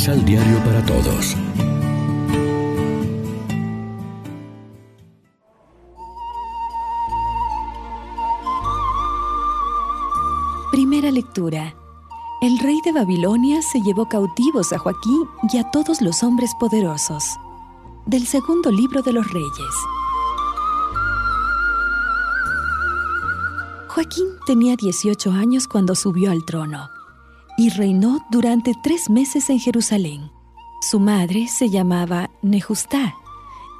Misal Diario para Todos. Primera lectura. El rey de Babilonia se llevó cautivos a Joaquín y a todos los hombres poderosos. Del segundo libro de los reyes. Joaquín tenía 18 años cuando subió al trono y reinó durante tres meses en Jerusalén. Su madre se llamaba Nejustá,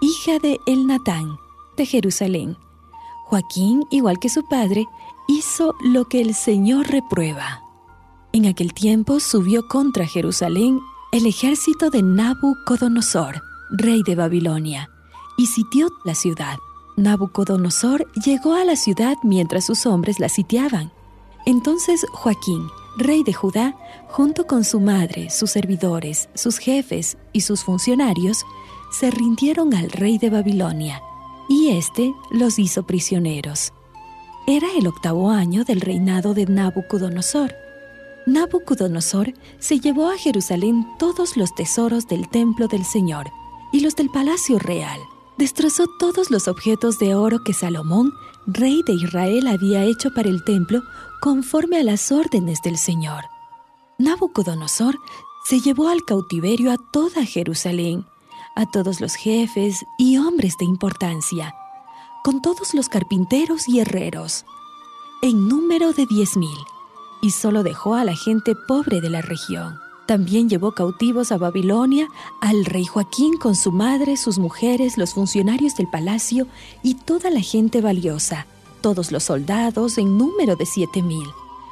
hija de Elnatán, de Jerusalén. Joaquín, igual que su padre, hizo lo que el Señor reprueba. En aquel tiempo subió contra Jerusalén el ejército de Nabucodonosor, rey de Babilonia, y sitió la ciudad. Nabucodonosor llegó a la ciudad mientras sus hombres la sitiaban. Entonces Joaquín, rey de Judá, junto con su madre, sus servidores, sus jefes y sus funcionarios, se rindieron al rey de Babilonia, y éste los hizo prisioneros. Era el octavo año del reinado de Nabucodonosor. Nabucodonosor se llevó a Jerusalén todos los tesoros del templo del Señor y los del palacio real. Destrozó todos los objetos de oro que Salomón, rey de Israel, había hecho para el templo conforme a las órdenes del Señor. Nabucodonosor se llevó al cautiverio a toda Jerusalén, a todos los jefes y hombres de importancia, con todos los carpinteros y herreros, en número de diez mil, y solo dejó a la gente pobre de la región. También llevó cautivos a Babilonia al rey Joaquín con su madre, sus mujeres, los funcionarios del palacio y toda la gente valiosa, todos los soldados en número de siete mil,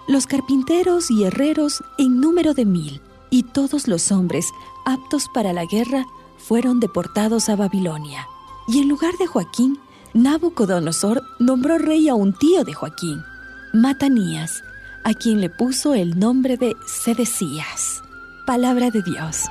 los carpinteros y herreros en número de mil, y todos los hombres aptos para la guerra fueron deportados a Babilonia. Y en lugar de Joaquín, Nabucodonosor nombró rey a un tío de Joaquín, Matanías, a quien le puso el nombre de Sedecías. Palabra de Dios.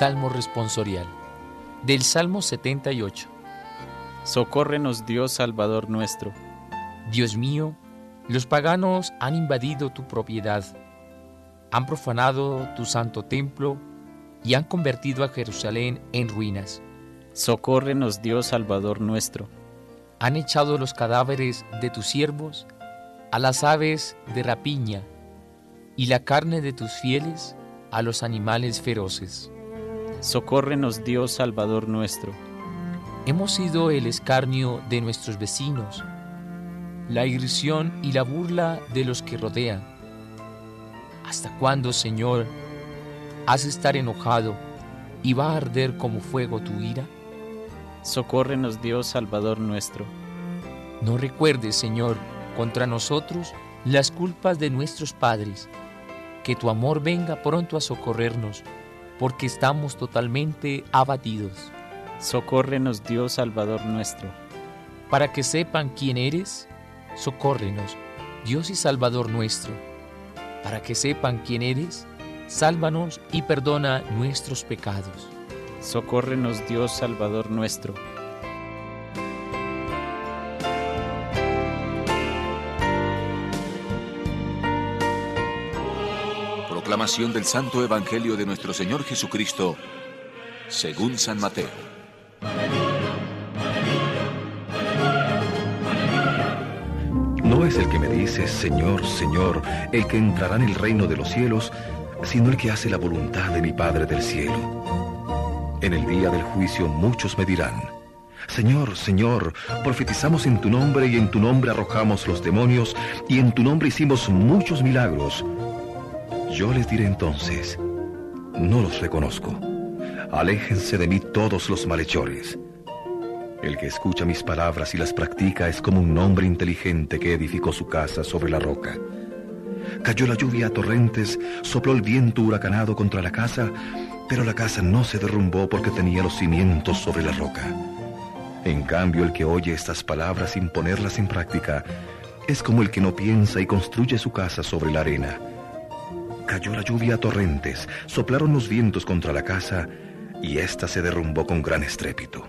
Salmo responsorial. Del Salmo 78. Socórrenos Dios Salvador nuestro. Dios mío, los paganos han invadido tu propiedad, han profanado tu santo templo y han convertido a Jerusalén en ruinas. Socórrenos Dios Salvador nuestro. Han echado los cadáveres de tus siervos a las aves de rapiña y la carne de tus fieles a los animales feroces. Socórrenos Dios Salvador nuestro. Hemos sido el escarnio de nuestros vecinos, la irrisión y la burla de los que rodean. ¿Hasta cuándo, Señor, has de estar enojado y va a arder como fuego tu ira? Socórrenos Dios Salvador nuestro. No recuerdes, Señor, contra nosotros las culpas de nuestros padres. Que tu amor venga pronto a socorrernos porque estamos totalmente abatidos. Socórrenos Dios Salvador nuestro. Para que sepan quién eres, socórrenos, Dios y Salvador nuestro. Para que sepan quién eres, sálvanos y perdona nuestros pecados. Socórrenos Dios Salvador nuestro. Proclamación del Santo Evangelio de nuestro Señor Jesucristo, según San Mateo. No es el que me dice, Señor, Señor, el que entrará en el reino de los cielos, sino el que hace la voluntad de mi Padre del cielo. En el día del juicio muchos me dirán, Señor, Señor, profetizamos en tu nombre y en tu nombre arrojamos los demonios y en tu nombre hicimos muchos milagros. Yo les diré entonces, no los reconozco. Aléjense de mí todos los malhechores. El que escucha mis palabras y las practica es como un hombre inteligente que edificó su casa sobre la roca. Cayó la lluvia a torrentes, sopló el viento huracanado contra la casa, pero la casa no se derrumbó porque tenía los cimientos sobre la roca. En cambio, el que oye estas palabras sin ponerlas en práctica es como el que no piensa y construye su casa sobre la arena. Cayó la lluvia a torrentes, soplaron los vientos contra la casa y ésta se derrumbó con gran estrépito.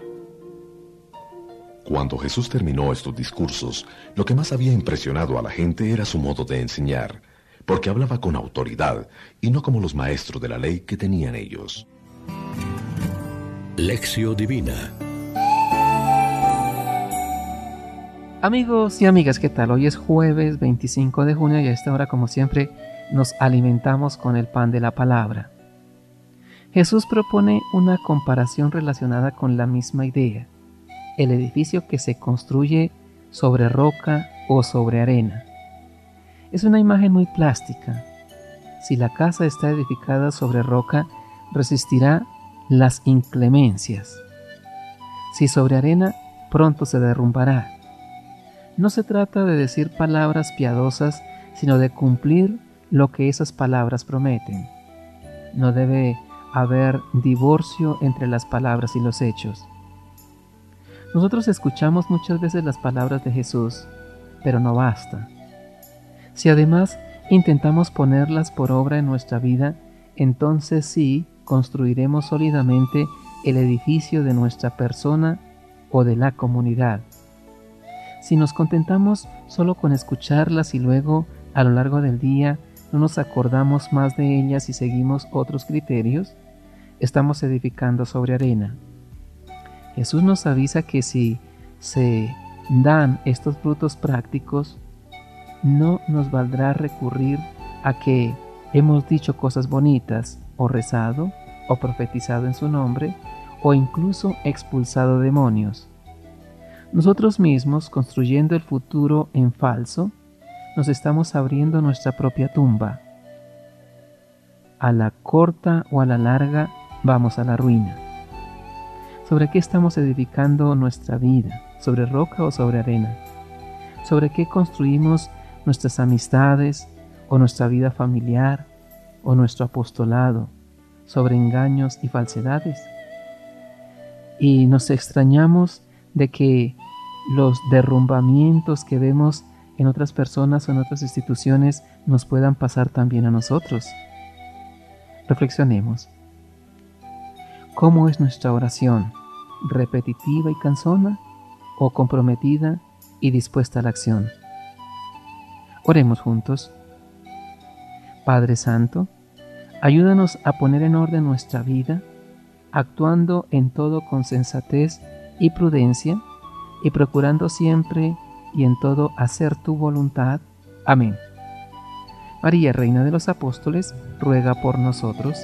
Cuando Jesús terminó estos discursos, lo que más había impresionado a la gente era su modo de enseñar, porque hablaba con autoridad y no como los maestros de la ley que tenían ellos. Lección Divina Amigos y amigas, ¿qué tal? Hoy es jueves 25 de junio y a esta hora, como siempre, nos alimentamos con el pan de la palabra. Jesús propone una comparación relacionada con la misma idea el edificio que se construye sobre roca o sobre arena. Es una imagen muy plástica. Si la casa está edificada sobre roca, resistirá las inclemencias. Si sobre arena, pronto se derrumbará. No se trata de decir palabras piadosas, sino de cumplir lo que esas palabras prometen. No debe haber divorcio entre las palabras y los hechos. Nosotros escuchamos muchas veces las palabras de Jesús, pero no basta. Si además intentamos ponerlas por obra en nuestra vida, entonces sí construiremos sólidamente el edificio de nuestra persona o de la comunidad. Si nos contentamos solo con escucharlas y luego a lo largo del día no nos acordamos más de ellas y seguimos otros criterios, estamos edificando sobre arena. Jesús nos avisa que si se dan estos frutos prácticos, no nos valdrá recurrir a que hemos dicho cosas bonitas o rezado o profetizado en su nombre o incluso expulsado demonios. Nosotros mismos, construyendo el futuro en falso, nos estamos abriendo nuestra propia tumba. A la corta o a la larga vamos a la ruina. ¿Sobre qué estamos edificando nuestra vida? ¿Sobre roca o sobre arena? ¿Sobre qué construimos nuestras amistades o nuestra vida familiar o nuestro apostolado? ¿Sobre engaños y falsedades? Y nos extrañamos de que los derrumbamientos que vemos en otras personas o en otras instituciones nos puedan pasar también a nosotros. Reflexionemos. ¿Cómo es nuestra oración? repetitiva y cansona o comprometida y dispuesta a la acción. Oremos juntos. Padre Santo, ayúdanos a poner en orden nuestra vida, actuando en todo con sensatez y prudencia, y procurando siempre y en todo hacer tu voluntad. Amén. María, Reina de los Apóstoles, ruega por nosotros.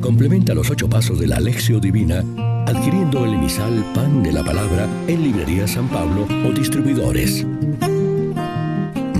Complementa los ocho pasos de la Alexio Divina adquiriendo el emisal Pan de la Palabra en Librería San Pablo o distribuidores.